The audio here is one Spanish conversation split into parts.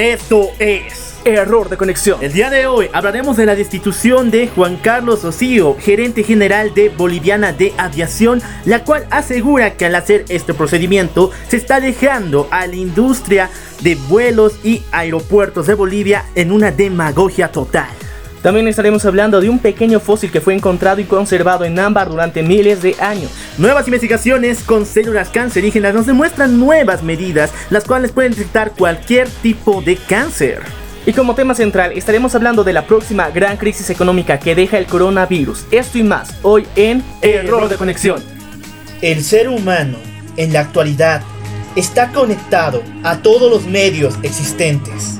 Esto es Error de conexión. El día de hoy hablaremos de la destitución de Juan Carlos Ocío, gerente general de Boliviana de Aviación, la cual asegura que al hacer este procedimiento se está dejando a la industria de vuelos y aeropuertos de Bolivia en una demagogia total. También estaremos hablando de un pequeño fósil que fue encontrado y conservado en ámbar durante miles de años. Nuevas investigaciones con células cancerígenas nos demuestran nuevas medidas, las cuales pueden detectar cualquier tipo de cáncer. Y como tema central estaremos hablando de la próxima gran crisis económica que deja el coronavirus. Esto y más hoy en Error de Conexión. El ser humano en la actualidad está conectado a todos los medios existentes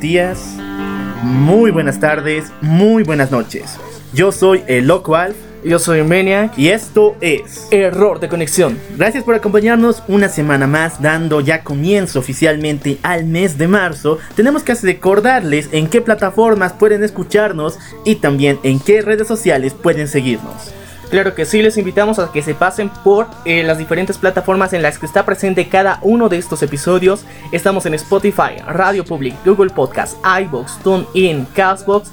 Buenos días, muy buenas tardes, muy buenas noches. Yo soy el Loco Alf. Yo soy Maniac. Y esto es Error de Conexión. Gracias por acompañarnos una semana más, dando ya comienzo oficialmente al mes de marzo. Tenemos que recordarles en qué plataformas pueden escucharnos y también en qué redes sociales pueden seguirnos. Claro que sí, les invitamos a que se pasen por eh, las diferentes plataformas en las que está presente cada uno de estos episodios. Estamos en Spotify, Radio Public, Google Podcast, iBox, TuneIn, Castbox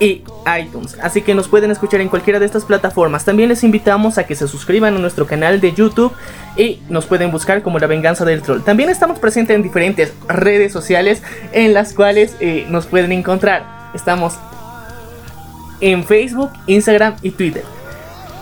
y iTunes. Así que nos pueden escuchar en cualquiera de estas plataformas. También les invitamos a que se suscriban a nuestro canal de YouTube y nos pueden buscar como La Venganza del Troll. También estamos presentes en diferentes redes sociales en las cuales eh, nos pueden encontrar. Estamos en Facebook, Instagram y Twitter.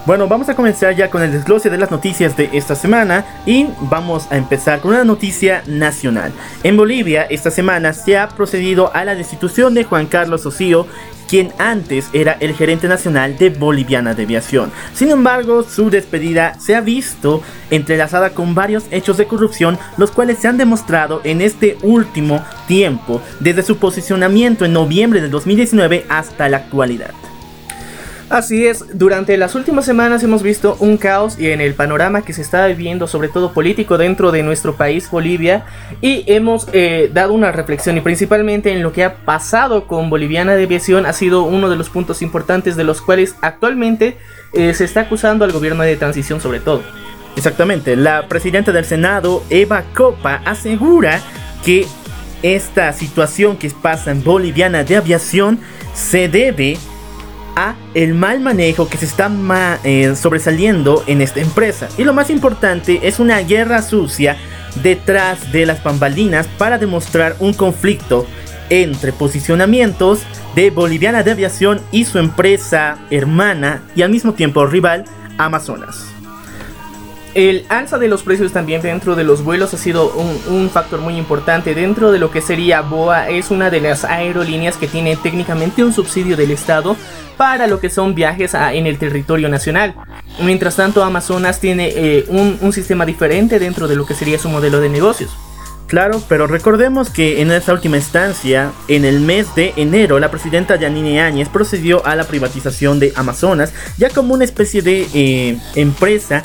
Bueno, vamos a comenzar ya con el desglose de las noticias de esta semana y vamos a empezar con una noticia nacional. En Bolivia, esta semana se ha procedido a la destitución de Juan Carlos Ocío, quien antes era el gerente nacional de Boliviana de Aviación. Sin embargo, su despedida se ha visto entrelazada con varios hechos de corrupción, los cuales se han demostrado en este último tiempo, desde su posicionamiento en noviembre de 2019 hasta la actualidad. Así es, durante las últimas semanas hemos visto un caos y en el panorama que se está viviendo, sobre todo político, dentro de nuestro país, Bolivia, y hemos eh, dado una reflexión y principalmente en lo que ha pasado con Boliviana de Aviación ha sido uno de los puntos importantes de los cuales actualmente eh, se está acusando al gobierno de transición sobre todo. Exactamente, la presidenta del Senado, Eva Copa, asegura que esta situación que pasa en Boliviana de Aviación se debe el mal manejo que se está eh, sobresaliendo en esta empresa. Y lo más importante es una guerra sucia detrás de las bambalinas para demostrar un conflicto entre posicionamientos de Boliviana de Aviación y su empresa hermana y al mismo tiempo rival Amazonas. El alza de los precios también dentro de los vuelos ha sido un, factor muy importante. Dentro de lo que sería BOA es una de las aerolíneas que tiene técnicamente un subsidio del Estado para lo que son viajes en el territorio nacional. Mientras tanto Amazonas tiene eh, un, sistema diferente dentro de lo que sería su modelo de negocios. Claro, pero recordemos que en esta última instancia, en el mes de enero, la presidenta Yanine Áñez procedió a la privatización de Amazonas, ya como una especie de eh, empresa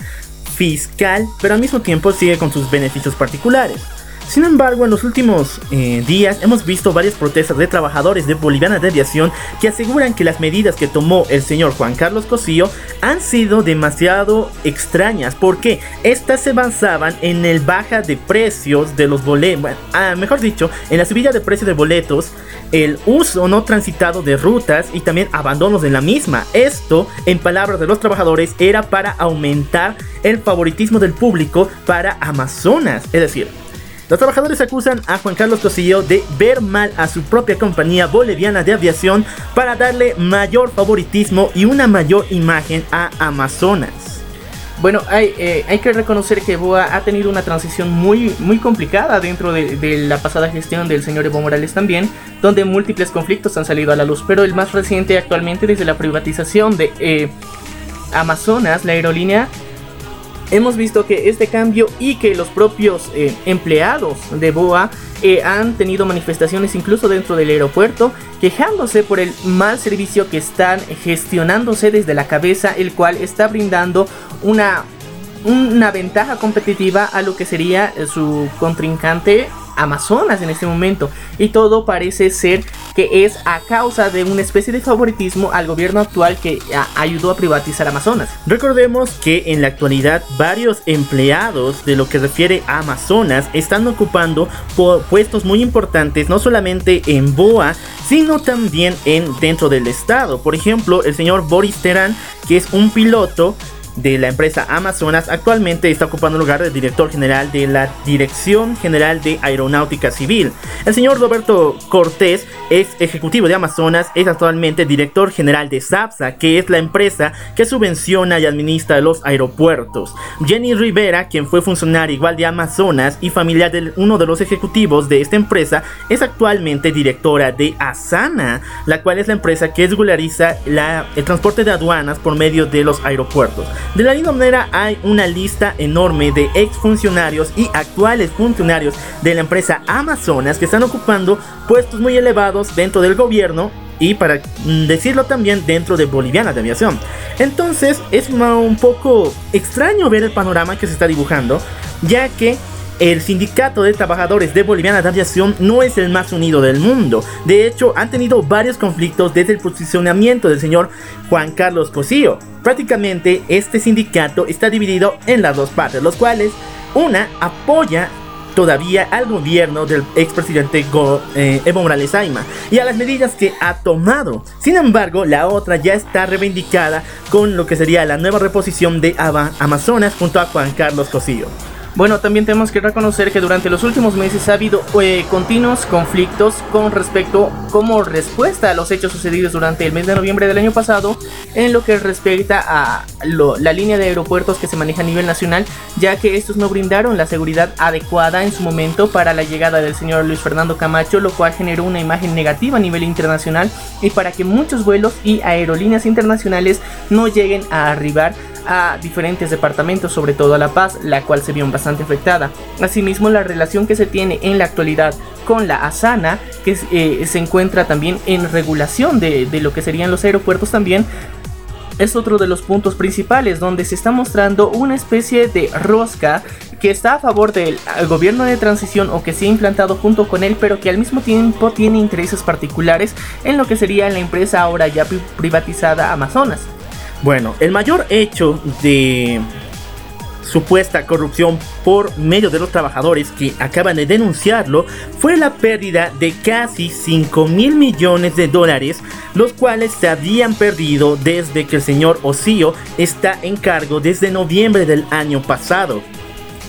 fiscal, pero al mismo tiempo sigue con sus beneficios particulares. Sin embargo, en los últimos eh, días hemos visto varias protestas de trabajadores de Boliviana de Aviación que aseguran que las medidas que tomó el señor Juan Carlos Cosío han sido demasiado extrañas porque estas se basaban en el baja de precios de los boletos, ah, mejor dicho, en la subida de precios de boletos, el uso no transitado de rutas y también abandonos de la misma. Esto, en palabras de los trabajadores, era para aumentar el favoritismo del público para Amazonas. Es decir, Los trabajadores acusan a Juan Carlos Cosillo de ver mal a su propia compañía boliviana de aviación para darle mayor favoritismo y una mayor imagen a Amazonas. Bueno, hay, eh, hay que reconocer que Boa ha tenido una transición muy, muy complicada dentro de, la pasada gestión del señor Evo Morales también, donde múltiples conflictos han salido a la luz, pero el más reciente actualmente desde la privatización de eh, Amazonas, la aerolínea, hemos visto que este cambio y que los propios eh, empleados de Boa han tenido manifestaciones incluso dentro del aeropuerto, quejándose por el mal servicio que están gestionándose desde la cabeza, el cual está brindando una, una ventaja competitiva a lo que sería su contrincante Amazonas en este momento. Y todo parece ser que es a causa de una especie de favoritismo al gobierno actual que ayudó a privatizar Amazonas. Recordemos que en la actualidad varios empleados de lo que refiere a Amazonas están ocupando puestos muy importantes, no solamente en BOA, sino también en dentro del estado. Por ejemplo, el señor Boris Terán, que es un piloto de la empresa Amazonas, actualmente está ocupando el lugar del director general de la Dirección General de Aeronáutica Civil. El señor Roberto Cortés es ejecutivo de Amazonas, es actualmente director general de SAPSA, que es la empresa que subvenciona y administra los aeropuertos. Jenny Rivera, quien fue funcionario igual de Amazonas y familiar de uno de los ejecutivos de esta empresa, es actualmente directora de Asana, la cual es la empresa que regulariza el transporte de aduanas por medio de los aeropuertos. De la misma manera hay una lista enorme de exfuncionarios y actuales funcionarios de la empresa Amazonas que están ocupando puestos muy elevados dentro del gobierno y para mm, decirlo también dentro de Boliviana de Aviación. Entonces es un poco extraño ver el panorama que se está dibujando, ya que el sindicato de trabajadores de Boliviana de Aviación no es el más unido del mundo. De hecho, han tenido varios conflictos desde el posicionamiento del señor Juan Carlos Cosillo. Prácticamente este sindicato está dividido en las dos partes, los cuales una apoya todavía al gobierno del expresidente eh, Evo Morales Aima y a las medidas que ha tomado. Sin embargo, la otra ya está reivindicada con lo que sería la nueva reposición de Amazonas junto a Juan Carlos Cosillo. Bueno, también tenemos que reconocer que durante los últimos meses ha habido eh, continuos conflictos con respecto como respuesta a los hechos sucedidos durante el mes de noviembre del año pasado en lo que respecta a la línea de aeropuertos que se maneja a nivel nacional, ya que estos no brindaron la seguridad adecuada en su momento para la llegada del señor Luis Fernando Camacho, lo cual generó una imagen negativa a nivel internacional y para que muchos vuelos y aerolíneas internacionales no lleguen a arribar a diferentes departamentos, sobre todo a La Paz, la cual se vio bastante afectada. Asimismo, la relación que se tiene en la actualidad con la Asana, que eh, se encuentra también en regulación de, de lo que serían los aeropuertos también, es otro de los puntos principales donde se está mostrando una especie de rosca que está a favor del gobierno de transición o que se ha implantado junto con él, pero que al mismo tiempo tiene intereses particulares en lo que sería la empresa ahora ya privatizada Amazonas. Bueno, el mayor hecho de supuesta corrupción por medio de los trabajadores que acaban de denunciarlo fue la pérdida de casi 5 mil millones de dólares, los cuales se habían perdido desde que el señor Osío está en cargo desde noviembre del año pasado.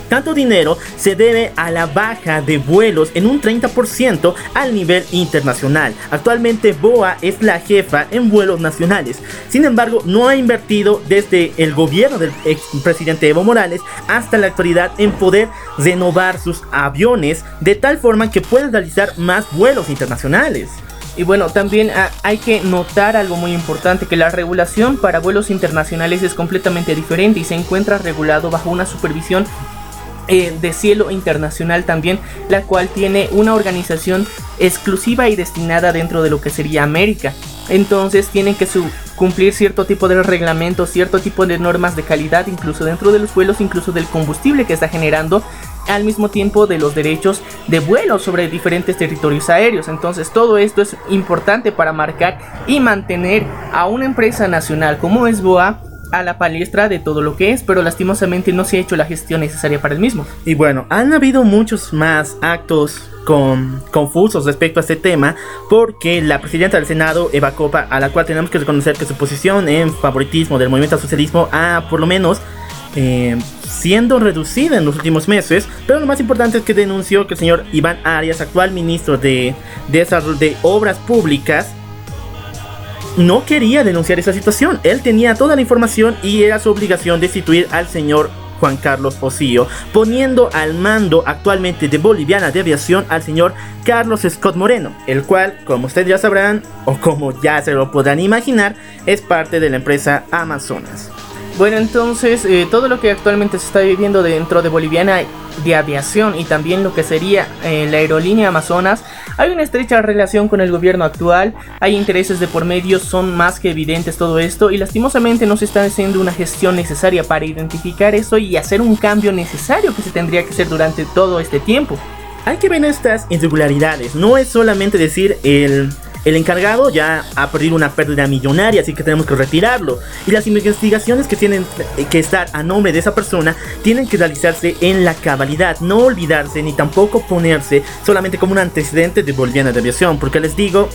Tanto dinero se debe a la baja de vuelos en un 30% al nivel internacional. Actualmente BOA es la jefa en vuelos nacionales. Sin embargo, no ha invertido desde el gobierno del expresidente Evo Morales hasta la actualidad en poder renovar sus aviones de tal forma que puedan realizar más vuelos internacionales. Y bueno, también hay que notar algo muy importante, que la regulación para vuelos internacionales es completamente diferente y se encuentra regulado bajo una supervisión eh, de cielo internacional también, la cual tiene una organización exclusiva y destinada dentro de lo que sería América. Entonces tienen que cumplir cierto tipo de reglamentos, cierto tipo de normas de calidad, incluso dentro de los vuelos, incluso del combustible que está generando, al mismo tiempo de los derechos de vuelo sobre diferentes territorios aéreos. Entonces todo esto es importante para marcar y mantener a una empresa nacional como es BOA a la palestra de todo lo que es, pero lastimosamente no se ha hecho la gestión necesaria para el mismo. Y bueno, han habido muchos más actos con, confusos respecto a este tema, porque la presidenta del Senado, Eva Copa, a la cual tenemos que reconocer que su posición en favoritismo del movimiento socialismo ha por lo menos eh, siendo reducida en los últimos meses, pero lo más importante es que denunció que el señor Iván Arias, actual ministro de, de, de Obras Públicas, no quería denunciar esa situación. Él tenía toda la información y era su obligación destituir al señor Juan Carlos Osío, poniendo al mando actualmente de Boliviana de Aviación al señor Carlos Scott Moreno, el cual, como ustedes ya sabrán, o como ya se lo podrán imaginar, es parte de la empresa Amazonas. Bueno, entonces eh, todo lo que actualmente se está viviendo dentro de Boliviana de Aviación y también lo que sería eh, la aerolínea Amazonas, hay una estrecha relación con el gobierno actual, hay intereses de por medio, son más que evidentes todo esto y lastimosamente no se está haciendo una gestión necesaria para identificar eso y hacer un cambio necesario que se tendría que hacer durante todo este tiempo. Hay que ver estas irregularidades, no es solamente decir el el encargado ya ha perdido una pérdida millonaria, así que tenemos que retirarlo. Y las investigaciones que tienen que estar a nombre de esa persona tienen que realizarse en la cabalidad, no olvidarse ni tampoco ponerse solamente como un antecedente de Boliviana de Aviación, porque les digo,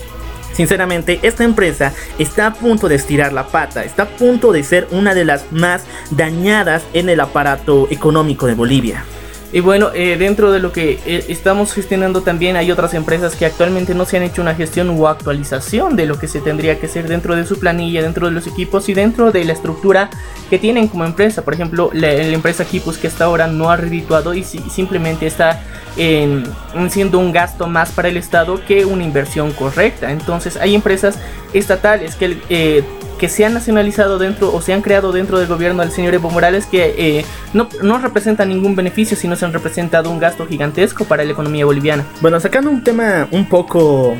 Sinceramente, esta empresa está a punto de estirar la pata, está a punto de ser una de las más dañadas en el aparato económico de Bolivia. Y bueno, eh, dentro de lo que eh, estamos gestionando también hay otras empresas que actualmente no se han hecho una gestión o actualización de lo que se tendría que hacer dentro de su planilla, dentro de los equipos y dentro de la estructura que tienen como empresa. Por ejemplo, la, empresa Kipus que hasta ahora no ha redituado y simplemente está en, siendo un gasto más para el Estado que una inversión correcta. Entonces hay empresas estatales que eh, que se han nacionalizado dentro o se han creado dentro del gobierno del señor Evo Morales que eh, no, no representan ningún beneficio, sino se han representado un gasto gigantesco para la economía boliviana. Bueno, sacando un tema un poco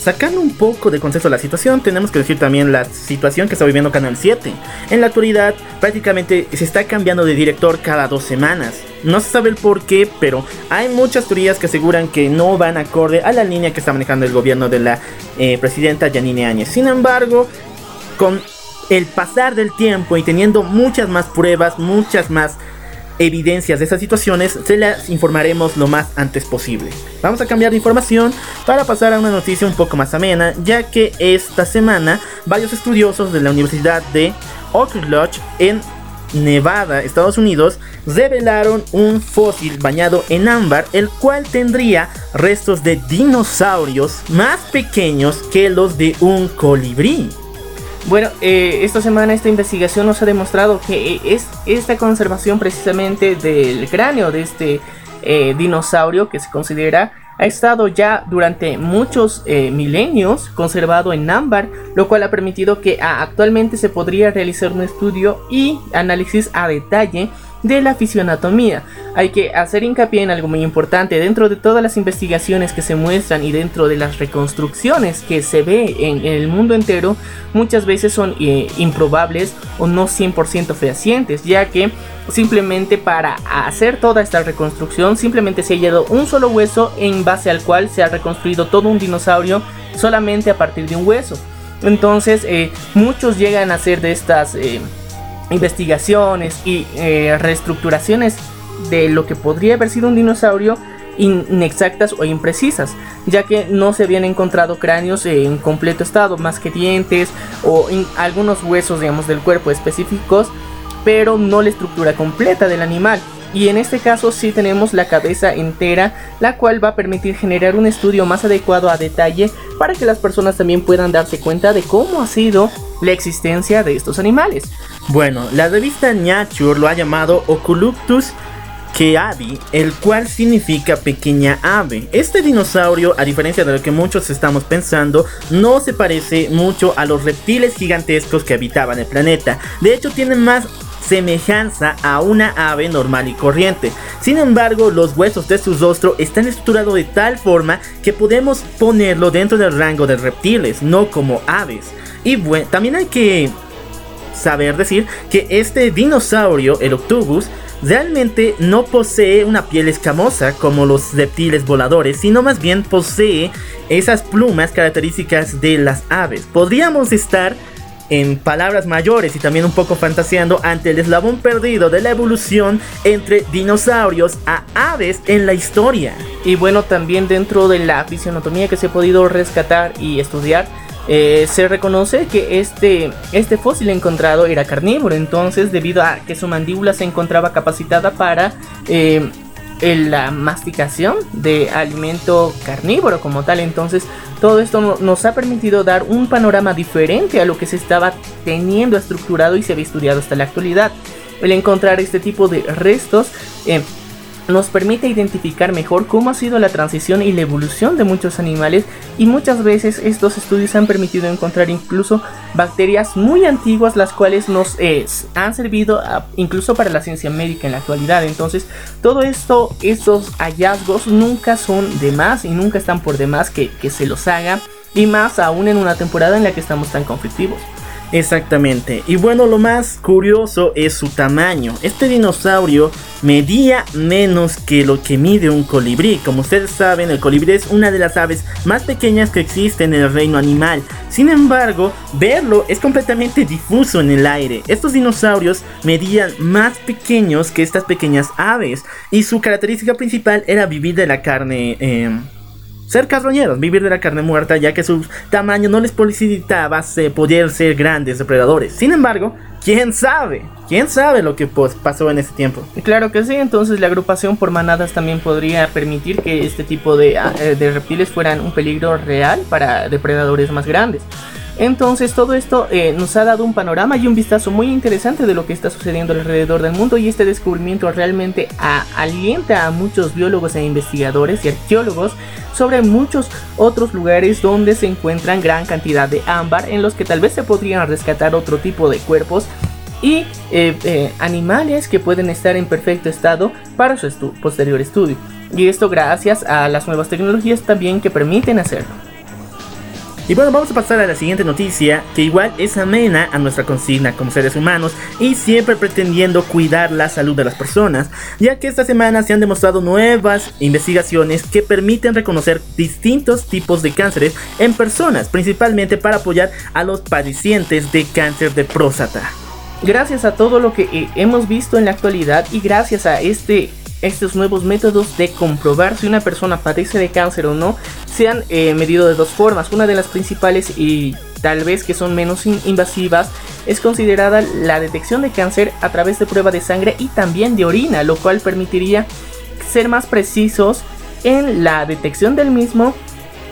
Sacando un poco de concepto la situación, tenemos que decir también la situación que está viviendo Canal 7. En la actualidad, prácticamente se está cambiando de director cada dos semanas. No se sabe el por qué, pero hay muchas teorías que aseguran que no van acorde a la línea que está manejando el gobierno de la eh, presidenta Yanine Áñez. Sin embargo, con el pasar del tiempo y teniendo muchas más pruebas, muchas más evidencias de estas situaciones, se las informaremos lo más antes posible. Vamos a cambiar de información para pasar a una noticia un poco más amena, ya que esta semana varios estudiosos de la Universidad de Oak Lodge en Nevada, Estados Unidos, revelaron un fósil bañado en ámbar, el cual tendría restos de dinosaurios más pequeños que los de un colibrí. Bueno, eh, esta semana esta investigación nos ha demostrado que eh, es esta conservación precisamente del cráneo de este eh, dinosaurio que se considera ha estado ya durante muchos milenios conservado en ámbar, lo cual ha permitido que ah, actualmente se podría realizar un estudio y análisis a detalle de la fisionatomía. Hay que hacer hincapié en algo muy importante. Dentro de todas las investigaciones que se muestran y dentro de las reconstrucciones que se ve en, el mundo entero, muchas veces son eh, improbables o no 100% fehacientes, ya que simplemente para hacer toda esta reconstrucción simplemente se ha hallado un solo hueso en base al cual se ha reconstruido todo un dinosaurio solamente a partir de un hueso. Entonces eh, muchos llegan a hacer de estas... Eh, investigaciones y eh, reestructuraciones de lo que podría haber sido un dinosaurio inexactas o imprecisas, ya que no se habían encontrado cráneos en completo estado, más que dientes o algunos huesos, digamos, del cuerpo específicos, pero no la estructura completa del animal. Y en este caso sí tenemos la cabeza entera, la cual va a permitir generar un estudio más adecuado a detalle para que las personas también puedan darse cuenta de cómo ha sido existencia de estos animales. Bueno, la revista Nature lo ha llamado Oculuptus Keabi, el cual significa pequeña ave. Este dinosaurio, a diferencia de lo que muchos estamos pensando, no se parece mucho a los reptiles gigantescos que habitaban el planeta. De hecho, tiene más semejanza a una ave normal y corriente. Sin embargo, los huesos de su rostro están estructurados de tal forma que podemos ponerlo dentro del rango de reptiles, no como aves. Y bueno, también hay que saber decir que este dinosaurio, el Octubus, realmente no posee una piel escamosa como los reptiles voladores, sino más bien posee esas plumas características de las aves. Podríamos estar en palabras mayores y también un poco fantaseando ante el eslabón perdido de la evolución entre dinosaurios a aves en la historia. Y bueno, también dentro de la fisionotomía que se ha podido rescatar y estudiar, eh, se reconoce que este, este fósil encontrado era carnívoro, entonces debido a que su mandíbula se encontraba capacitada para eh, la masticación de alimento carnívoro como tal, entonces todo esto nos ha permitido dar un panorama diferente a lo que se estaba teniendo estructurado y se había estudiado hasta la actualidad. El encontrar este tipo de restos eh, nos permite identificar mejor cómo ha sido la transición y la evolución de muchos animales y muchas veces estos estudios han permitido encontrar incluso bacterias muy antiguas las cuales nos eh, han servido incluso para la ciencia médica en la actualidad. Entonces todo esto estos hallazgos nunca son de más y nunca están por demás que, que se los haga y más aún en una temporada en la que estamos tan conflictivos Exactamente. Y bueno, lo más curioso es su tamaño. Este dinosaurio medía menos que lo que mide un colibrí. Como ustedes saben, el colibrí es una de las aves más pequeñas que existen en el reino animal. Sin embargo, verlo es completamente difuso en el aire. Estos dinosaurios medían más pequeños que estas pequeñas aves. Y su característica principal era vivir de la carne. Eh, ser carroñeros, vivir de la carne muerta, ya que su tamaño no les posibilitaba poder ser grandes depredadores. Sin embargo, quién sabe, quién sabe lo que pues, pasó en ese tiempo. Claro que sí, entonces la agrupación por manadas también podría permitir que este tipo de, ah, eh, de reptiles fueran un peligro real para depredadores más grandes. Entonces todo esto eh, nos ha dado un panorama y un vistazo muy interesante de lo que está sucediendo alrededor del mundo y este descubrimiento realmente alienta a muchos biólogos e investigadores y arqueólogos sobre muchos otros lugares donde se encuentran gran cantidad de ámbar en los que tal vez se podrían rescatar otro tipo de cuerpos y eh, eh, animales que pueden estar en perfecto estado para su posterior estudio. Y esto gracias a las nuevas tecnologías también que permiten hacerlo. Y bueno, vamos a pasar a la siguiente noticia, que igual es amena a nuestra consigna como seres humanos y siempre pretendiendo cuidar la salud de las personas, ya que esta semana se han demostrado nuevas investigaciones que permiten reconocer distintos tipos de cánceres en personas, principalmente para apoyar a los padecientes de cáncer de próstata. Gracias a todo lo que eh, hemos visto en la actualidad y gracias a este estos nuevos métodos de comprobar si una persona padece de cáncer o no se han eh, medido de dos formas. Una de las principales y tal vez que son menos invasivas es considerada la detección de cáncer a través de prueba de sangre y también de orina, lo cual permitiría ser más precisos en la detección del mismo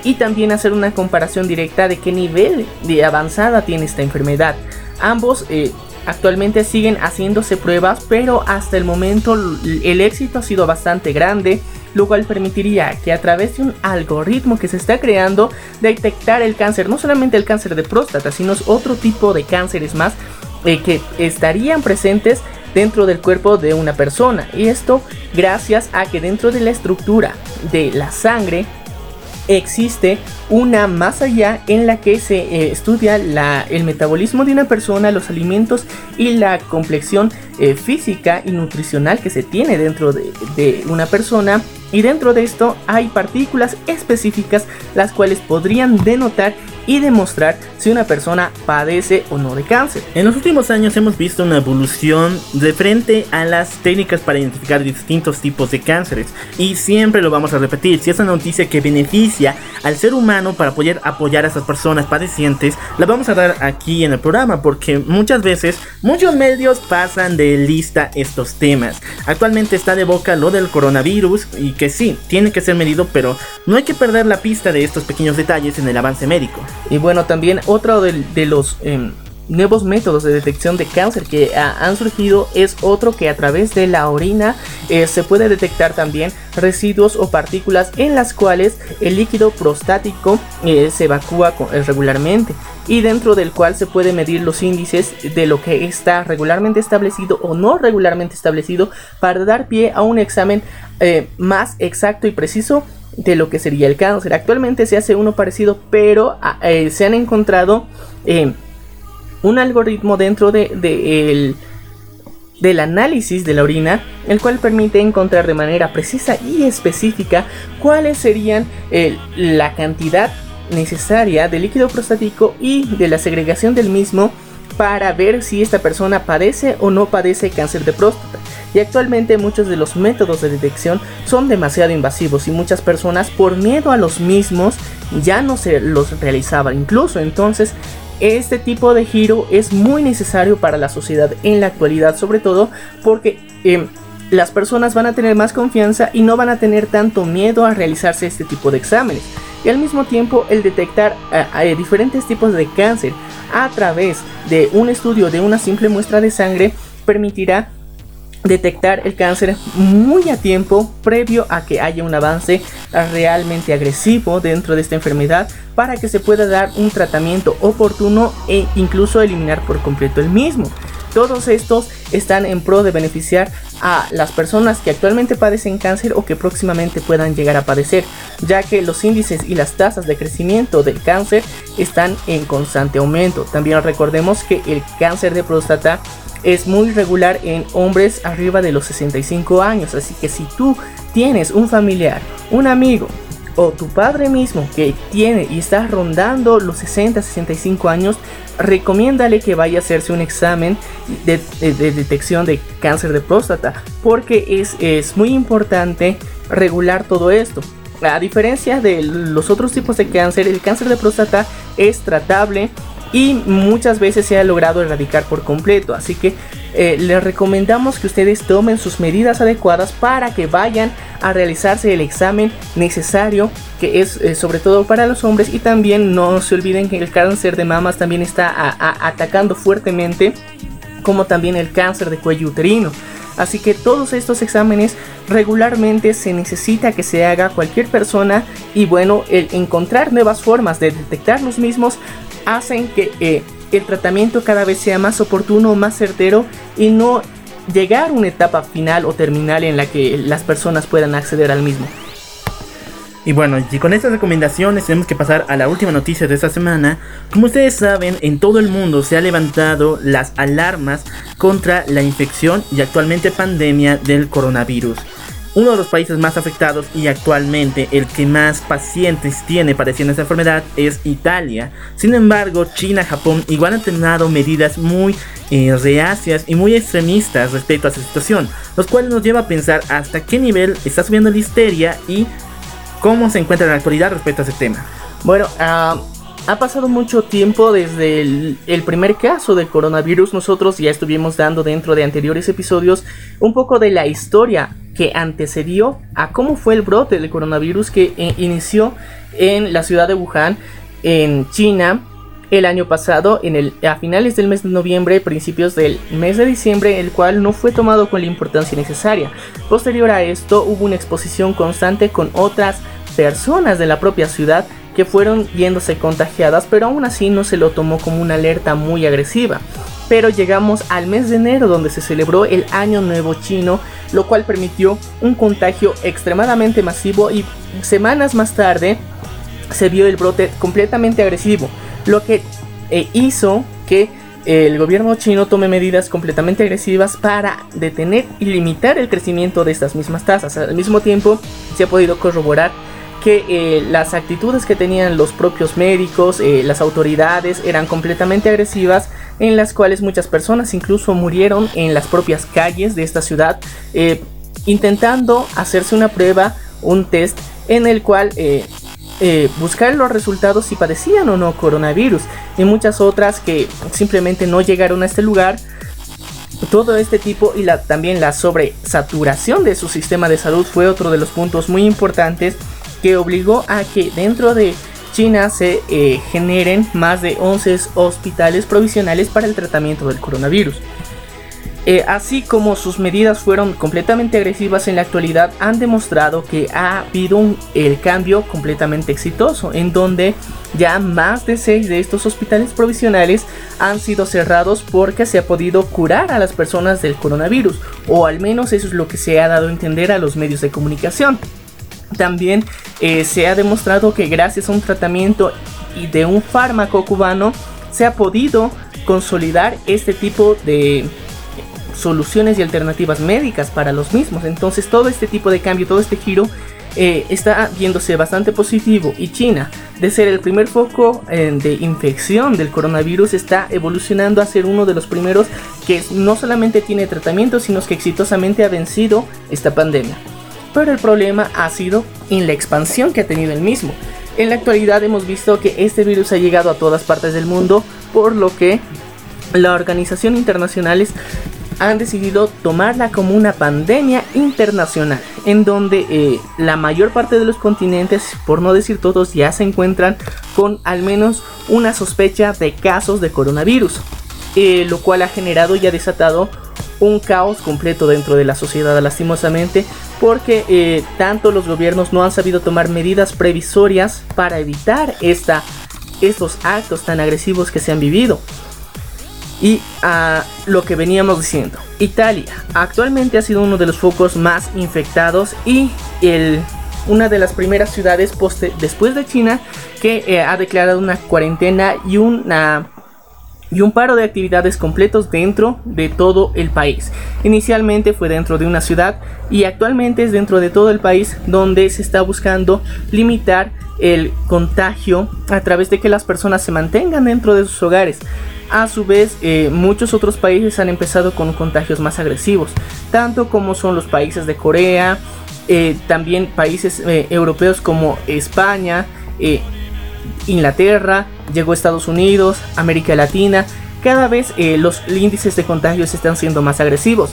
y también hacer una comparación directa de qué nivel de avanzada tiene esta enfermedad. Ambos eh, Actualmente siguen haciéndose pruebas, pero hasta el momento el éxito ha sido bastante grande, lo cual permitiría que a través de un algoritmo que se está creando detectar el cáncer, no solamente el cáncer de próstata, sino otro tipo de cánceres más eh, que estarían presentes dentro del cuerpo de una persona. Y esto gracias a que dentro de la estructura de la sangre existe una más allá en la que se eh, estudia el metabolismo de una persona, los alimentos y la complexión eh, física y nutricional que se tiene dentro de, de una persona. Y dentro de esto hay partículas específicas las cuales podrían denotar y demostrar si una persona padece o no de cáncer. En los últimos años hemos visto una evolución de frente a las técnicas para identificar distintos tipos de cánceres y siempre lo vamos a repetir, si es una noticia que beneficia al ser humano para poder apoyar a esas personas padecientes, la vamos a dar aquí en el programa porque muchas veces muchos medios pasan de lista estos temas. Actualmente está de boca lo del coronavirus y que sí, tiene que ser medido, pero no hay que perder la pista de estos pequeños detalles en el avance médico. Y bueno, también otro de, los em, nuevos métodos de detección de cáncer que han surgido es otro que a través de la orina eh, se puede detectar también residuos o partículas en las cuales el líquido prostático eh, se evacúa eh, regularmente y dentro del cual se puede medir los índices de lo que está regularmente establecido o no regularmente establecido para dar pie a un examen más exacto y preciso de lo que sería el cáncer. Actualmente se hace uno parecido, pero ah, eh, se han encontrado eh, un algoritmo dentro de, del análisis de la orina, el cual permite encontrar de manera precisa y específica cuáles serían eh, la cantidad necesaria de líquido prostático y de la segregación del mismo para ver si esta persona padece o no padece cáncer de próstata. Y actualmente muchos de los métodos de detección son demasiado invasivos y muchas personas por miedo a los mismos ya no se los realizaban incluso. Entonces este tipo de giro es muy necesario para la sociedad en la actualidad, sobre todo porque em, las personas van a tener más confianza y no van a tener tanto miedo a realizarse este tipo de exámenes. Y al mismo tiempo el detectar eh, eh, diferentes tipos de cáncer a través de un estudio de una simple muestra de sangre permitirá detectar el cáncer muy a tiempo previo a que haya un avance realmente agresivo dentro de esta enfermedad para que se pueda dar un tratamiento oportuno e incluso eliminar por completo el mismo. Todos estos están en pro de beneficiar a las personas que actualmente padecen cáncer o que próximamente puedan llegar a padecer, ya que los índices y las tasas de crecimiento del cáncer están en constante aumento. También recordemos que el cáncer de próstata es muy regular en hombres arriba de los 65 años, así que si tú tienes un familiar, un amigo o tu padre mismo que tiene y está rondando los 60-65 años, recomiéndale que vaya a hacerse un examen de, detección de cáncer de próstata, porque es, es muy importante regular todo esto. A diferencia de los otros tipos de cáncer, el cáncer de próstata es tratable y muchas veces se ha logrado erradicar por completo. Así que eh, les recomendamos que ustedes tomen sus medidas adecuadas para que vayan a realizarse el examen necesario que es eh, sobre todo para los hombres y también no se olviden que el cáncer de mamas también está atacando fuertemente como también el cáncer de cuello uterino. Así que todos estos exámenes regularmente se necesita que se haga cualquier persona y bueno, el encontrar nuevas formas de detectar los mismos hacen que eh, el tratamiento cada vez sea más oportuno, más certero y no llegar a una etapa final o terminal en la que las personas puedan acceder al mismo. Y bueno, y con estas recomendaciones tenemos que pasar a la última noticia de esta semana. Como ustedes saben, en todo el mundo se han levantado las alarmas contra la infección y actualmente pandemia del coronavirus uno de los países más afectados y actualmente el que más pacientes tiene padeciendo esta enfermedad es Italia. Sin embargo, China, Japón igual han tomado medidas muy eh, reacias y muy extremistas respecto a esta situación, los cuales nos lleva a pensar hasta qué nivel está subiendo la histeria y cómo se encuentra en la actualidad respecto a ese tema. Bueno, uh ha pasado mucho tiempo desde el, primer caso del coronavirus. Nosotros ya estuvimos dando dentro de anteriores episodios un poco de la historia que antecedió a cómo fue el brote del coronavirus que eh, inició en la ciudad de Wuhan, en China, el año pasado, en el, a finales del mes de noviembre, principios del mes de diciembre, el cual no fue tomado con la importancia necesaria. Posterior a esto, hubo una exposición constante con otras personas de la propia ciudad que fueron viéndose contagiadas, pero aún así no se lo tomó como una alerta muy agresiva. Pero llegamos al mes de enero donde se celebró el Año Nuevo Chino, lo cual permitió un contagio extremadamente masivo y semanas más tarde se vio el brote completamente agresivo, lo que eh, hizo que el gobierno chino tome medidas completamente agresivas para detener y limitar el crecimiento de estas mismas tasas. Al mismo tiempo, se ha podido corroborar que eh, las actitudes que tenían los propios médicos, eh, las autoridades, eran completamente agresivas, en las cuales muchas personas incluso murieron en las propias calles de esta ciudad, eh, intentando hacerse una prueba, un test, en el cual buscar los resultados si padecían o no coronavirus, y muchas otras que simplemente no llegaron a este lugar. Todo este tipo y también la sobresaturación de su sistema de salud fue otro de los puntos muy importantes que obligó a que dentro de China se eh, generen más de 11 hospitales provisionales para el tratamiento del coronavirus. Eh, así como sus medidas fueron completamente agresivas en la actualidad, han demostrado que ha habido un, el cambio completamente exitoso, en donde ya más de 6 de estos hospitales provisionales han sido cerrados porque se ha podido curar a las personas del coronavirus, o al menos eso es lo que se ha dado a entender a los medios de comunicación. También eh, se ha demostrado que gracias a un tratamiento y de un fármaco cubano se ha podido consolidar este tipo de soluciones y alternativas médicas para los mismos. Entonces todo este tipo de cambio, todo este giro eh, está viéndose bastante positivo y China, de ser el primer foco eh, de infección del coronavirus, está evolucionando a ser uno de los primeros que no solamente tiene tratamiento, sino que exitosamente ha vencido esta pandemia. Pero el problema ha sido en la expansión que ha tenido el mismo. En la actualidad hemos visto que este virus ha llegado a todas partes del mundo, por lo que la organización internacionales han decidido tomarla como una pandemia internacional, en donde eh, la mayor parte de los continentes, por no decir todos, ya se encuentran con al menos una sospecha de casos de coronavirus, eh, lo cual ha generado y ha desatado un caos completo dentro de la sociedad lastimosamente porque eh, tanto los gobiernos no han sabido tomar medidas previsorias para evitar esta, estos actos tan agresivos que se han vivido. Y a lo que veníamos diciendo, Italia actualmente ha sido uno de los focos más infectados y el, una de las primeras ciudades después de China que eh, ha declarado una cuarentena y una y un paro de actividades completos dentro de todo el país. Inicialmente fue dentro de una ciudad y actualmente es dentro de todo el país donde se está buscando limitar el contagio a través de que las personas se mantengan dentro de sus hogares. A su vez, eh, muchos otros países han empezado con contagios más agresivos, tanto como son los países de Corea, eh, también países eh, europeos como España, Inglaterra, llegó a Estados Unidos, América Latina, cada vez los índices de contagios están siendo más agresivos.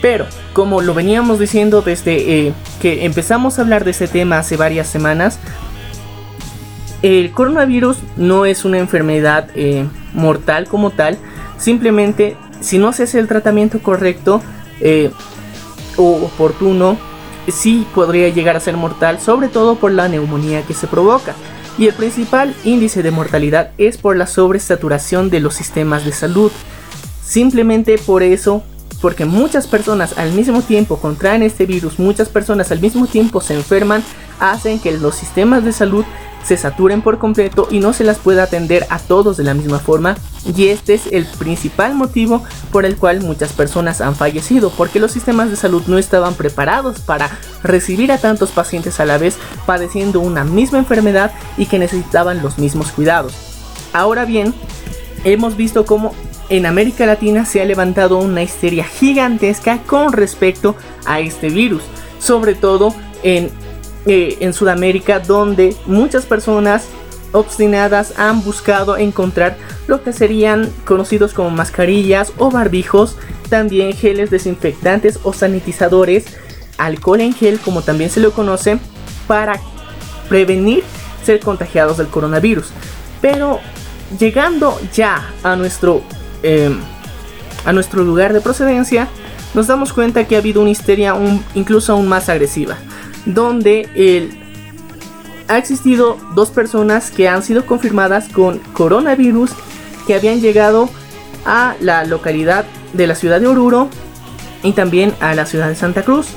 Pero, como lo veníamos diciendo desde que empezamos a hablar de este tema hace varias semanas, el coronavirus no es una enfermedad eh, mortal como tal, simplemente si no se hace el tratamiento correcto eh, o oportuno, sí podría llegar a ser mortal, sobre todo por la neumonía que se provoca. Y el principal índice de mortalidad es por la sobresaturación de los sistemas de salud. Simplemente por eso, porque muchas personas al mismo tiempo contraen este virus, muchas personas al mismo tiempo se enferman, hacen que los sistemas de salud se saturen por completo y no se las pueda atender a todos de la misma forma y este es el principal motivo por el cual muchas personas han fallecido porque los sistemas de salud no estaban preparados para recibir a tantos pacientes a la vez padeciendo una misma enfermedad y que necesitaban los mismos cuidados. Ahora bien, hemos visto cómo en América Latina se ha levantado una histeria gigantesca con respecto a este virus, sobre todo en eh, en Sudamérica donde muchas personas obstinadas han buscado encontrar lo que serían conocidos como mascarillas o barbijos, también geles desinfectantes o sanitizadores, alcohol en gel como también se lo conoce, para prevenir ser contagiados del coronavirus. Pero llegando ya a nuestro, em, a nuestro lugar de procedencia, nos damos cuenta que ha habido una histeria incluso aún más agresiva donde ha existido dos personas que han sido confirmadas con coronavirus que habían llegado a la localidad de la ciudad de Oruro y también a la ciudad de Santa Cruz.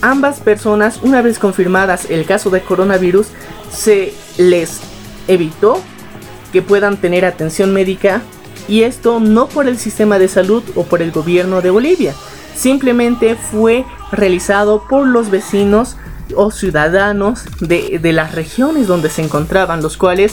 Ambas personas, una vez confirmadas el caso de coronavirus, se les evitó que puedan tener atención médica y esto no por el sistema de salud o por el gobierno de Bolivia, simplemente fue realizado por los vecinos o ciudadanos de, las regiones donde se encontraban, los cuales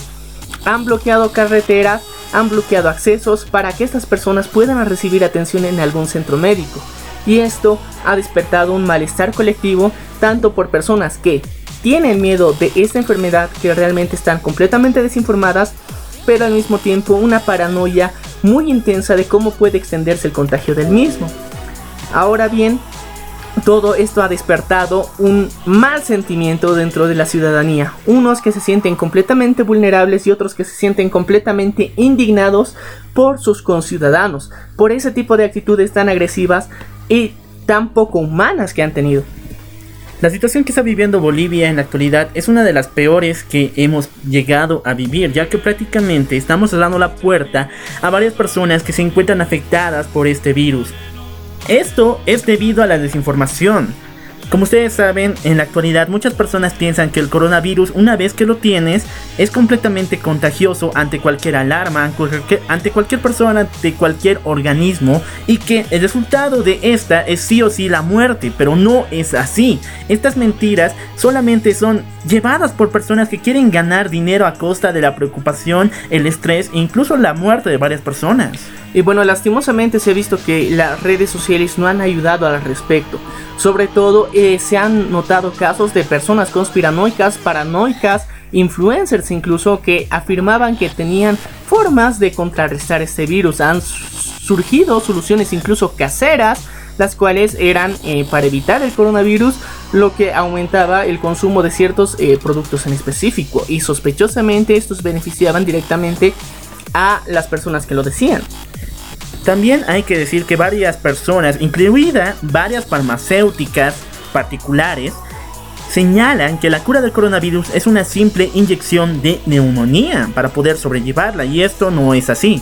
han bloqueado carreteras, han bloqueado accesos para que estas personas puedan recibir atención en algún centro médico. Y esto ha despertado un malestar colectivo tanto por personas que tienen miedo de esta enfermedad, que realmente están completamente desinformadas, pero al mismo tiempo una paranoia muy intensa de cómo puede extenderse el contagio del mismo. Ahora bien, todo esto ha despertado un mal sentimiento dentro de la ciudadanía. Unos que se sienten completamente vulnerables y otros que se sienten completamente indignados por sus conciudadanos, por ese tipo de actitudes tan agresivas y tan poco humanas que han tenido. La situación que está viviendo Bolivia en la actualidad es una de las peores que hemos llegado a vivir, ya que prácticamente estamos dando la puerta a varias personas que se encuentran afectadas por este virus. Esto es debido a la desinformación. Como ustedes saben, en la actualidad muchas personas piensan que el coronavirus, una vez que lo tienes, es completamente contagioso ante cualquier alarma, ante cualquier persona, ante cualquier organismo, y que el resultado de esta es sí o sí la muerte, pero no es así. Estas mentiras solamente son llevadas por personas que quieren ganar dinero a costa de la preocupación, el estrés e incluso la muerte de varias personas. Y bueno, lastimosamente se ha visto que las redes sociales no han ayudado al respecto. Sobre todo eh, se han notado casos de personas conspiranoicas, paranoicas, influencers incluso que afirmaban que tenían formas de contrarrestar este virus. Han surgido soluciones incluso caseras, las cuales eran eh, para evitar el coronavirus, lo que aumentaba el consumo de ciertos eh, productos en específico. Y sospechosamente estos beneficiaban directamente a las personas que lo decían. También hay que decir que varias personas, incluida varias farmacéuticas particulares, señalan que la cura del coronavirus es una simple inyección de neumonía para poder sobrellevarla y esto no es así.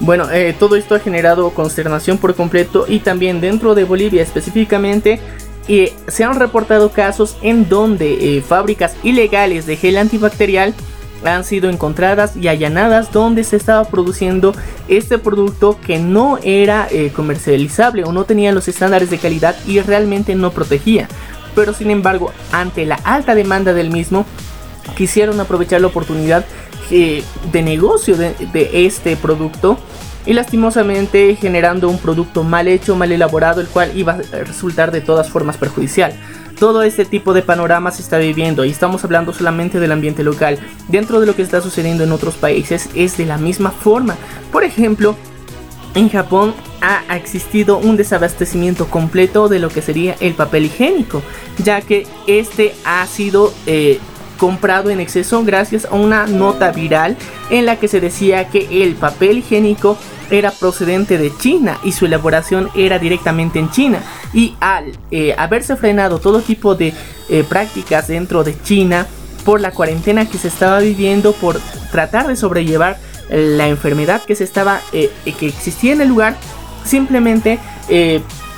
Bueno, eh, todo esto ha generado consternación por completo y también dentro de Bolivia específicamente eh, se han reportado casos en donde eh, fábricas ilegales de gel antibacterial han sido encontradas y allanadas donde se estaba produciendo este producto que no era eh, comercializable o no tenía los estándares de calidad y realmente no protegía. Pero sin embargo, ante la alta demanda del mismo, quisieron aprovechar la oportunidad eh, de negocio de, de este producto y lastimosamente generando un producto mal hecho, mal elaborado, el cual iba a resultar de todas formas perjudicial. Todo este tipo de panorama se está viviendo y estamos hablando solamente del ambiente local. Dentro de lo que está sucediendo en otros países es de la misma forma. Por ejemplo, en Japón ha existido un desabastecimiento completo de lo que sería el papel higiénico, ya que este ha sido eh, comprado en exceso gracias a una nota viral en la que se decía que el papel higiénico era procedente de China y su elaboración era directamente en China. Y al eh, haberse frenado todo tipo de eh, prácticas dentro de China por la cuarentena que se estaba viviendo, por tratar de sobrellevar la enfermedad que se estaba que existía en el lugar, simplemente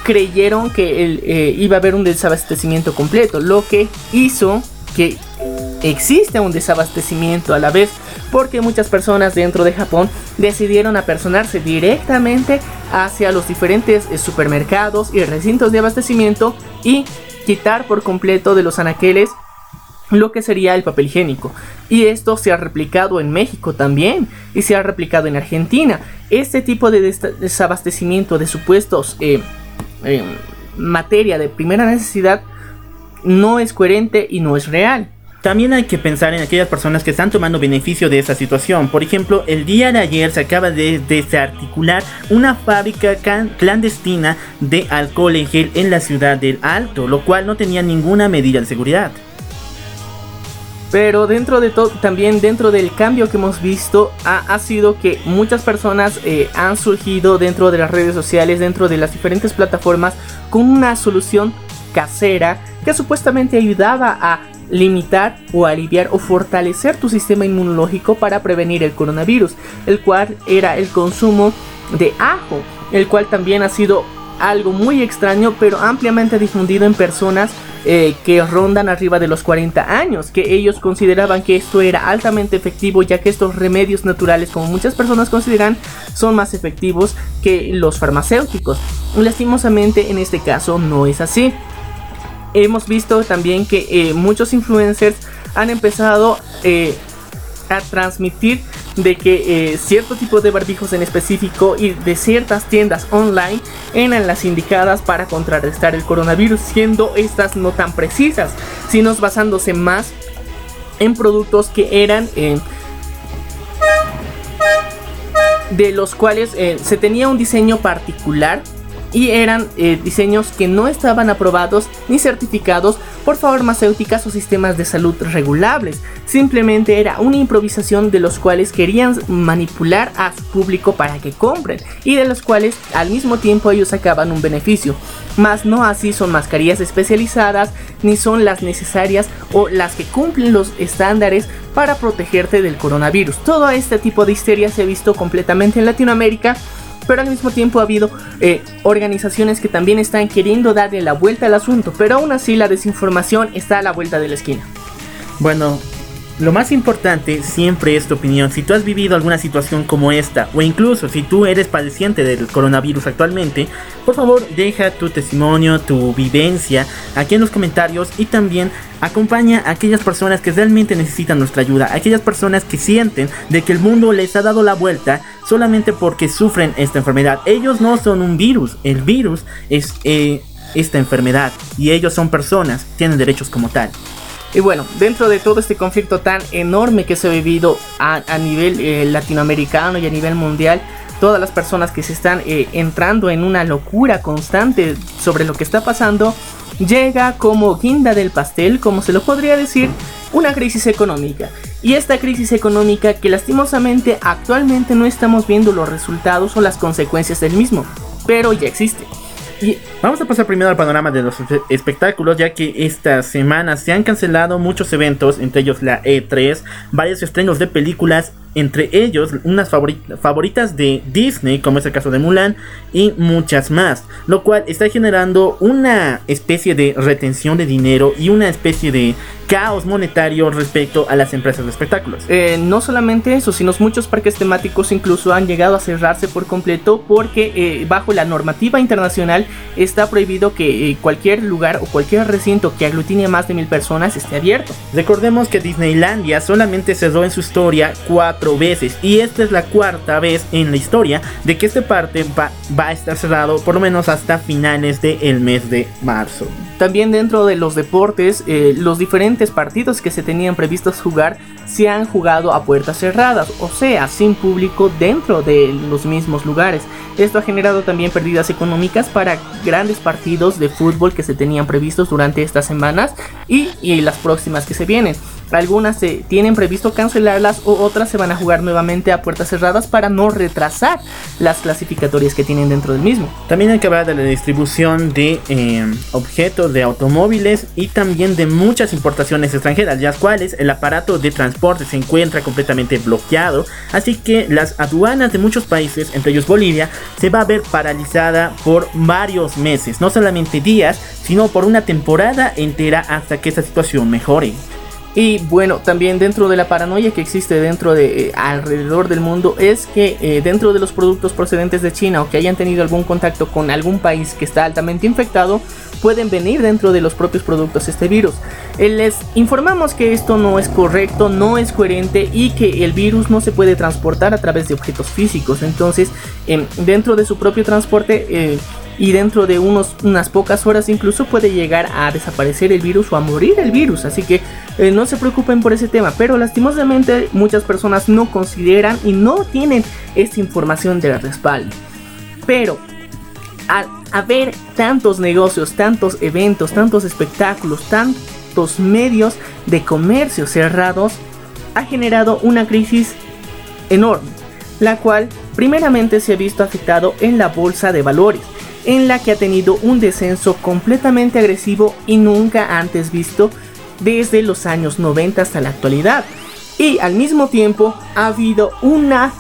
creyeron que iba a haber un desabastecimiento completo, lo que hizo que existe un desabastecimiento a la vez porque muchas personas dentro de Japón decidieron apersonarse directamente hacia los diferentes eh, supermercados y recintos de abastecimiento y quitar por completo de los anaqueles lo que sería el papel higiénico. Y esto se ha replicado en México también y se ha replicado en Argentina. Este tipo de desabastecimiento de supuestos eh, eh, materia de primera necesidad no es coherente y no es real. También hay que pensar en aquellas personas que están tomando beneficio de esa situación. Por ejemplo, el día de ayer se acaba de desarticular una fábrica clandestina de alcohol en gel en la ciudad del Alto, lo cual no tenía ninguna medida de seguridad. Pero dentro de todo, también dentro del cambio que hemos visto, ha, sido que muchas personas eh, han surgido dentro de las redes sociales, dentro de las diferentes plataformas, con una solución casera que supuestamente ayudaba a limitar o aliviar o fortalecer tu sistema inmunológico para prevenir el coronavirus, el cual era el consumo de ajo, el cual también ha sido algo muy extraño pero ampliamente difundido en personas eh, que rondan arriba de los 40 años, que ellos consideraban que esto era altamente efectivo ya que estos remedios naturales como muchas personas consideran son más efectivos que los farmacéuticos. Lastimosamente en este caso no es así hemos visto también que eh, muchos influencers han empezado eh, a transmitir de que eh, cierto tipo de barbijos en específico y de ciertas tiendas online eran las indicadas para contrarrestar el coronavirus, siendo estas no tan precisas, sino basándose más en productos que eran de los cuales se tenía un diseño particular y eran eh, diseños que no estaban aprobados ni certificados por farmacéuticas o sistemas de salud regulables. Simplemente era una improvisación de los cuales querían manipular a su público para que compren y de los cuales al mismo tiempo ellos sacaban un beneficio. Mas no así son mascarillas especializadas ni son las necesarias o las que cumplen los estándares para protegerte del coronavirus. Todo este tipo de histeria se ha visto completamente en Latinoamérica pero al mismo tiempo ha habido eh, organizaciones que también están queriendo darle la vuelta al asunto, pero aún así la desinformación está a la vuelta de la esquina. Bueno, lo más importante siempre es tu opinión. Si tú has vivido alguna situación como esta, o incluso si tú eres padeciente del coronavirus actualmente, por favor deja tu testimonio, tu vivencia aquí en los comentarios y también acompaña a aquellas personas que realmente necesitan nuestra ayuda, aquellas personas que sienten de que el mundo les ha dado la vuelta solamente porque sufren esta enfermedad. Ellos no son un virus, el virus es eh, esta enfermedad y ellos son personas, tienen derechos como tal. Y bueno, dentro de todo este conflicto tan enorme que se ha vivido a, nivel eh, latinoamericano y a nivel mundial, todas las personas que se están eh, entrando en una locura constante sobre lo que está pasando, llega como guinda del pastel, como se lo podría decir, una crisis económica. Y esta crisis económica que lastimosamente actualmente no estamos viendo los resultados o las consecuencias del mismo, pero ya existe. Y vamos a pasar primero al panorama de los espectáculos, ya que esta semana se han cancelado muchos eventos, entre ellos la E3, varios estrenos de películas entre ellos unas favoritas de Disney, como es el caso de Mulan, y muchas más, lo cual está generando una especie de retención de dinero y una especie de caos monetario respecto a las empresas de espectáculos. Eh, no solamente eso, sino muchos parques temáticos incluso han llegado a cerrarse por completo porque eh, bajo la normativa internacional está prohibido que eh, cualquier lugar o cualquier recinto que aglutine a más de mil personas esté abierto. Recordemos que Disneylandia solamente cerró en su historia cuatro veces y esta es la cuarta vez en la historia de que este parte va, a estar cerrado por lo menos hasta finales del mes de marzo. También dentro de los deportes, eh, los diferentes partidos que se tenían previstos jugar se han jugado a puertas cerradas, o sea, sin público dentro de los mismos lugares. Esto ha generado también pérdidas económicas para grandes partidos de fútbol que se tenían previstos durante estas semanas y, y las próximas que se vienen. Algunas se tienen previsto cancelarlas o otras se van a jugar nuevamente a puertas cerradas para no retrasar las clasificatorias que tienen dentro del mismo. También hay que hablar de la distribución de eh, objetos de automóviles y también de muchas importaciones extranjeras, las cuales el aparato de transporte se encuentra completamente bloqueado, así que las aduanas de muchos países, entre ellos Bolivia, se va a ver paralizada por varios meses, no solamente días, sino por una temporada entera hasta que esta situación mejore. Y bueno, también dentro de la paranoia que existe dentro de eh, alrededor del mundo es que eh, dentro de los productos procedentes de China o que hayan tenido algún contacto con algún país que está altamente infectado, pueden venir dentro de los propios productos este virus. Eh, les informamos que esto no es correcto, no es coherente y que el virus no se puede transportar a través de objetos físicos. Entonces, em, dentro de su propio transporte y dentro de unos, unas pocas horas incluso puede llegar a desaparecer el virus o a morir el virus. Así que eh, no se preocupen por ese tema. Pero lastimosamente muchas personas no consideran y no tienen esta información de respaldo. Pero al haber tantos negocios, tantos eventos, tantos espectáculos, tantos medios de comercio cerrados, ha generado una crisis enorme, la cual primeramente se ha visto afectado en la bolsa de valores en la que ha tenido un descenso completamente agresivo y nunca antes visto desde los años 90 hasta la actualidad. Y al mismo tiempo ha habido una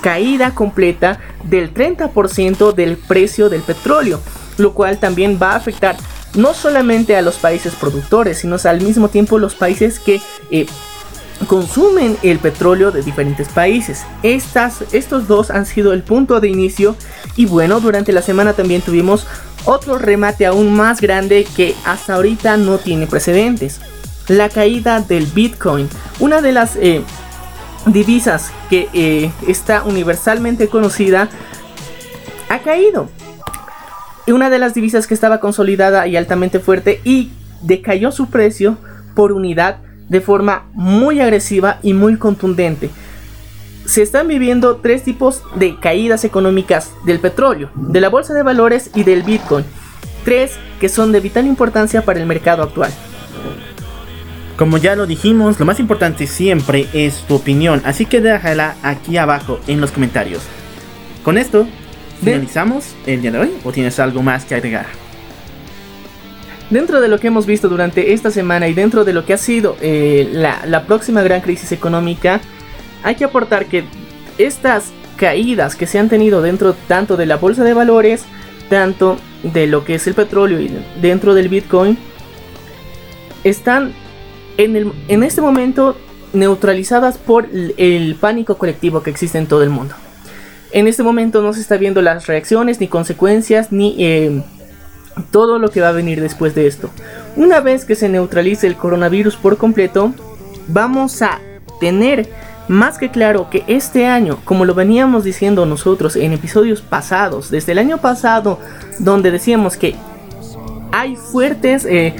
caída completa del 30% del precio del petróleo, lo cual también va a afectar no solamente a los países productores, sino al mismo tiempo los países que eh, consumen el petróleo de diferentes países. Estas, estos dos han sido el punto de inicio y bueno, durante la semana también tuvimos otro remate aún más grande que hasta ahorita no tiene precedentes. La caída del Bitcoin, una de las eh, divisas que eh, está universalmente conocida, ha caído. Una de las divisas que estaba consolidada y altamente fuerte y decayó su precio por unidad de forma muy agresiva y muy contundente. Se están viviendo tres tipos de caídas económicas del petróleo, de la bolsa de valores y del Bitcoin. Tres que son de vital importancia para el mercado actual. Como ya lo dijimos, lo más importante siempre es tu opinión, así que déjala aquí abajo en los comentarios. Con esto, finalizamos el día de hoy o tienes algo más que agregar. Dentro de lo que hemos visto durante esta semana y dentro de lo que ha sido eh, la, próxima gran crisis económica, hay que aportar que estas caídas que se han tenido dentro tanto de la bolsa de valores, tanto de lo que es el petróleo y dentro del Bitcoin, están en, el, en este momento neutralizadas por el pánico colectivo que existe en todo el mundo. En este momento no se está viendo las reacciones, ni consecuencias, ni eh, todo lo que va a venir después de esto. Una vez que se neutralice el coronavirus por completo, vamos a tener más que claro que este año, como lo veníamos diciendo nosotros en episodios pasados, desde el año pasado, donde decíamos que hay fuertes eh,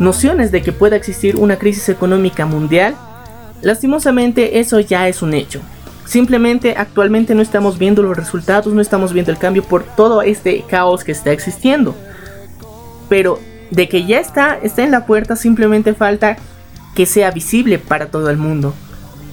nociones de que pueda existir una crisis económica mundial, lastimosamente eso ya es un hecho. Simplemente actualmente no estamos viendo los resultados, no estamos viendo el cambio por todo este caos que está existiendo. Pero de que ya está, está en la puerta, simplemente falta que sea visible para todo el mundo.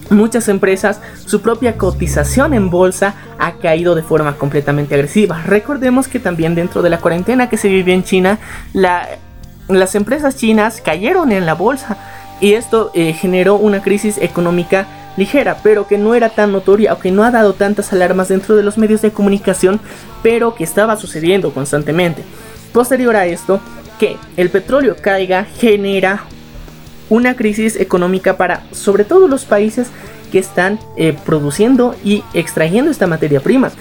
Muchas empresas, su propia cotización en bolsa ha caído de forma completamente agresiva. Recordemos que también dentro de la cuarentena que se vivió en China, las empresas chinas cayeron en la bolsa y esto eh, generó una crisis económica ligera, pero que no era tan notoria o que no ha dado tantas alarmas dentro de los medios de comunicación, pero que estaba sucediendo constantemente. Posterior a esto, que el petróleo caiga genera una crisis económica para sobre todo los países que están eh, produciendo y extrayendo esta materia prima.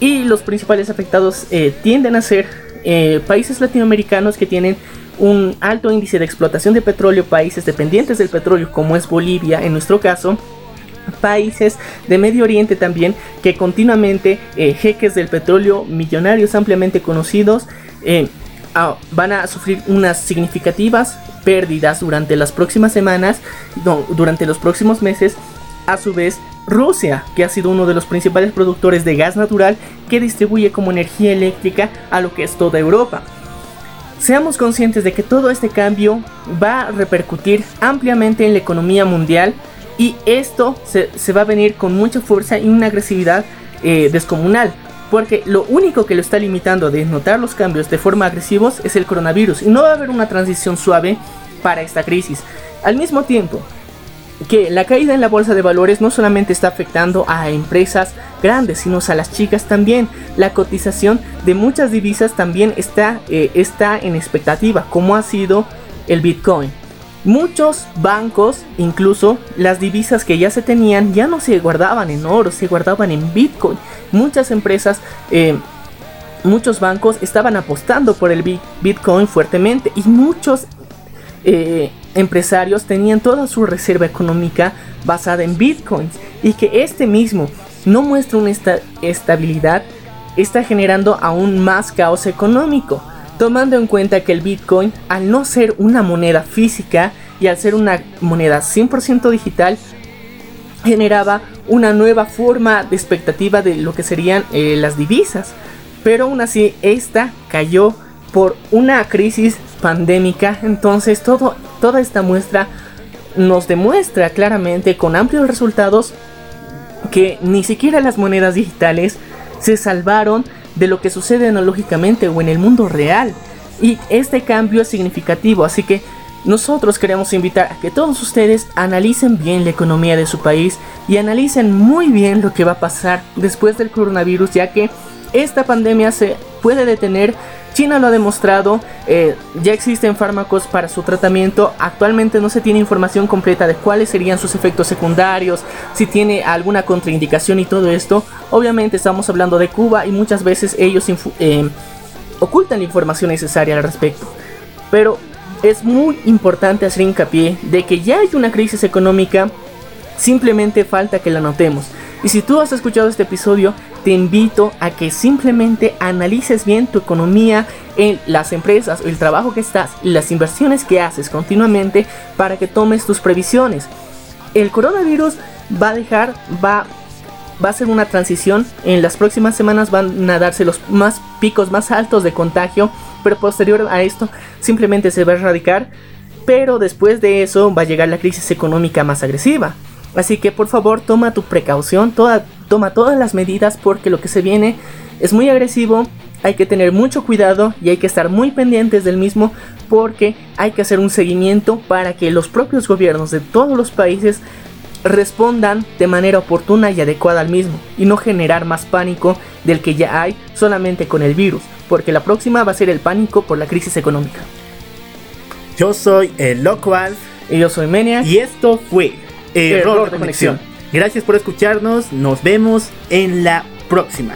Y los principales afectados eh, tienden a ser eh, países latinoamericanos que tienen un alto índice de explotación de petróleo, países dependientes del petróleo como es Bolivia en nuestro caso, países de Medio Oriente también que continuamente jeques del petróleo millonarios ampliamente conocidos ah, van a sufrir unas significativas pérdidas durante las próximas semanas, durante los próximos meses. A su vez, Rusia, que ha sido uno de los principales productores de gas natural que distribuye como energía eléctrica a lo que es toda Europa. Seamos conscientes de que todo este cambio va a repercutir ampliamente en la economía mundial y esto se, va a venir con mucha fuerza y una agresividad eh, descomunal. Porque lo único que lo está limitando de notar los cambios de forma agresivos es el coronavirus. Y no va a haber una transición suave para esta crisis. Al mismo tiempo que la caída en la bolsa de valores no solamente está afectando a empresas grandes, sino a las chicas también. La cotización de muchas divisas también está, eh, está en expectativa, como ha sido el Bitcoin. Muchos bancos, incluso las divisas que ya se tenían, ya no se guardaban en oro, se guardaban en Bitcoin. Muchas empresas, eh, muchos bancos estaban apostando por el Bitcoin fuertemente y muchos eh, empresarios tenían toda su reserva económica basada en Bitcoins y que este mismo no muestra una estabilidad está generando aún más caos económico tomando en cuenta que el Bitcoin, al no ser una moneda física y al ser una moneda 100% digital, generaba una nueva forma de expectativa de lo que serían eh, las divisas. Pero aún así, esta cayó por una crisis pandémica. Entonces, todo, toda esta muestra nos demuestra claramente con amplios resultados que ni siquiera las monedas digitales se salvaron de lo que sucede analógicamente o en el mundo real. Y este cambio es significativo, así que nosotros queremos invitar a que todos ustedes analicen bien la economía de su país y analicen muy bien lo que va a pasar después del coronavirus, ya que esta pandemia se puede detener. China lo ha demostrado, eh, ya existen fármacos para su tratamiento, actualmente no se tiene información completa de cuáles serían sus efectos secundarios, si tiene alguna contraindicación y todo esto. Obviamente estamos hablando de Cuba y muchas veces ellos eh, ocultan la información necesaria al respecto. Pero es muy importante hacer hincapié de que ya hay una crisis económica, simplemente falta que la notemos. Y si tú has escuchado este episodio, te invito a que simplemente analices bien tu economía en las empresas, el trabajo que estás y las inversiones que haces continuamente para que tomes tus previsiones. El coronavirus va a dejar, va, va a ser una transición. En las próximas semanas van a darse los más picos más altos de contagio, pero posterior a esto simplemente se va a erradicar. Pero después de eso va a llegar la crisis económica más agresiva. Así que por favor toma tu precaución, toda, toma todas las medidas porque lo que se viene es muy agresivo, hay que tener mucho cuidado y hay que estar muy pendientes del mismo porque hay que hacer un seguimiento para que los propios gobiernos de todos los países respondan de manera oportuna y adecuada al mismo y no generar más pánico del que ya hay solamente con el virus, porque la próxima va a ser el pánico por la crisis económica. Yo soy el Loco Alf Y yo soy Menia. y esto fue Error, Error de de conexión. conexión. Gracias por escucharnos, nos vemos en la próxima.